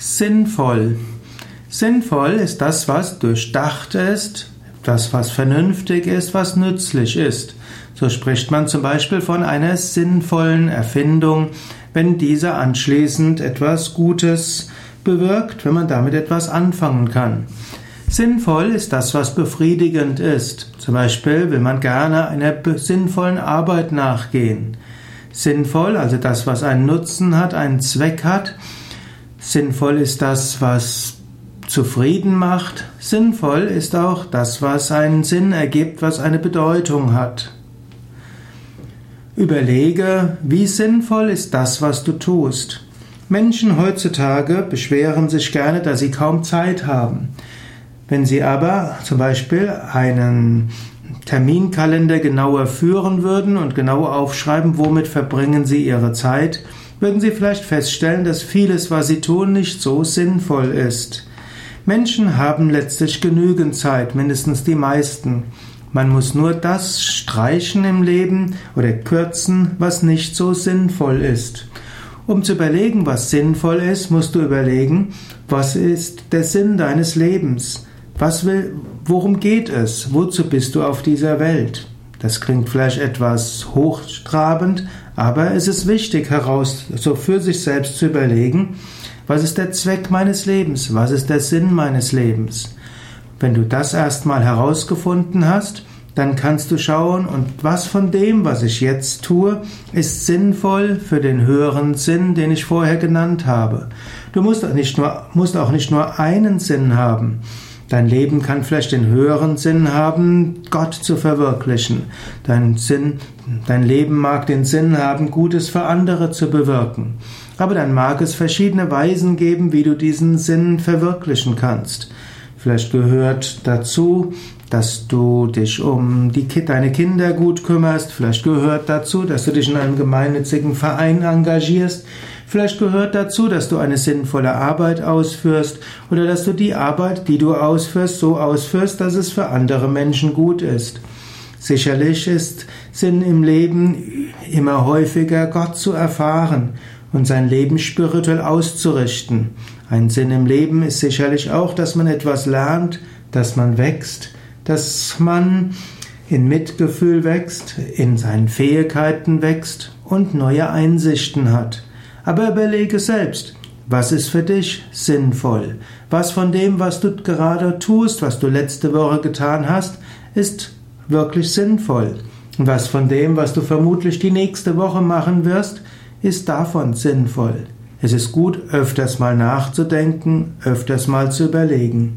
Sinnvoll. Sinnvoll ist das, was durchdacht ist, das, was vernünftig ist, was nützlich ist. So spricht man zum Beispiel von einer sinnvollen Erfindung, wenn diese anschließend etwas Gutes bewirkt, wenn man damit etwas anfangen kann. Sinnvoll ist das, was befriedigend ist. Zum Beispiel will man gerne einer sinnvollen Arbeit nachgehen. Sinnvoll, also das, was einen Nutzen hat, einen Zweck hat, Sinnvoll ist das, was zufrieden macht. Sinnvoll ist auch das, was einen Sinn ergibt, was eine Bedeutung hat. Überlege, wie sinnvoll ist das, was du tust. Menschen heutzutage beschweren sich gerne, dass sie kaum Zeit haben. Wenn sie aber zum Beispiel einen Terminkalender genauer führen würden und genau aufschreiben, womit verbringen sie ihre Zeit, würden Sie vielleicht feststellen, dass vieles, was Sie tun, nicht so sinnvoll ist. Menschen haben letztlich genügend Zeit, mindestens die meisten. Man muss nur das streichen im Leben oder kürzen, was nicht so sinnvoll ist. Um zu überlegen, was sinnvoll ist, musst du überlegen, was ist der Sinn deines Lebens? Was will, worum geht es? Wozu bist du auf dieser Welt? Das klingt vielleicht etwas hochtrabend, aber es ist wichtig heraus, so für sich selbst zu überlegen, was ist der Zweck meines Lebens? Was ist der Sinn meines Lebens? Wenn du das erstmal herausgefunden hast, dann kannst du schauen, und was von dem, was ich jetzt tue, ist sinnvoll für den höheren Sinn, den ich vorher genannt habe. Du musst, nicht nur, musst auch nicht nur einen Sinn haben. Dein Leben kann vielleicht den höheren Sinn haben, Gott zu verwirklichen. Dein Sinn, dein Leben mag den Sinn haben, Gutes für andere zu bewirken. Aber dann mag es verschiedene Weisen geben, wie du diesen Sinn verwirklichen kannst. Vielleicht gehört dazu, dass du dich um die, deine Kinder gut kümmerst. Vielleicht gehört dazu, dass du dich in einem gemeinnützigen Verein engagierst. Vielleicht gehört dazu, dass du eine sinnvolle Arbeit ausführst oder dass du die Arbeit, die du ausführst, so ausführst, dass es für andere Menschen gut ist. Sicherlich ist Sinn im Leben immer häufiger Gott zu erfahren und sein Leben spirituell auszurichten. Ein Sinn im Leben ist sicherlich auch, dass man etwas lernt, dass man wächst, dass man in Mitgefühl wächst, in seinen Fähigkeiten wächst und neue Einsichten hat. Aber überlege selbst, was ist für dich sinnvoll? Was von dem, was du gerade tust, was du letzte Woche getan hast, ist wirklich sinnvoll? Was von dem, was du vermutlich die nächste Woche machen wirst, ist davon sinnvoll? Es ist gut, öfters mal nachzudenken, öfters mal zu überlegen.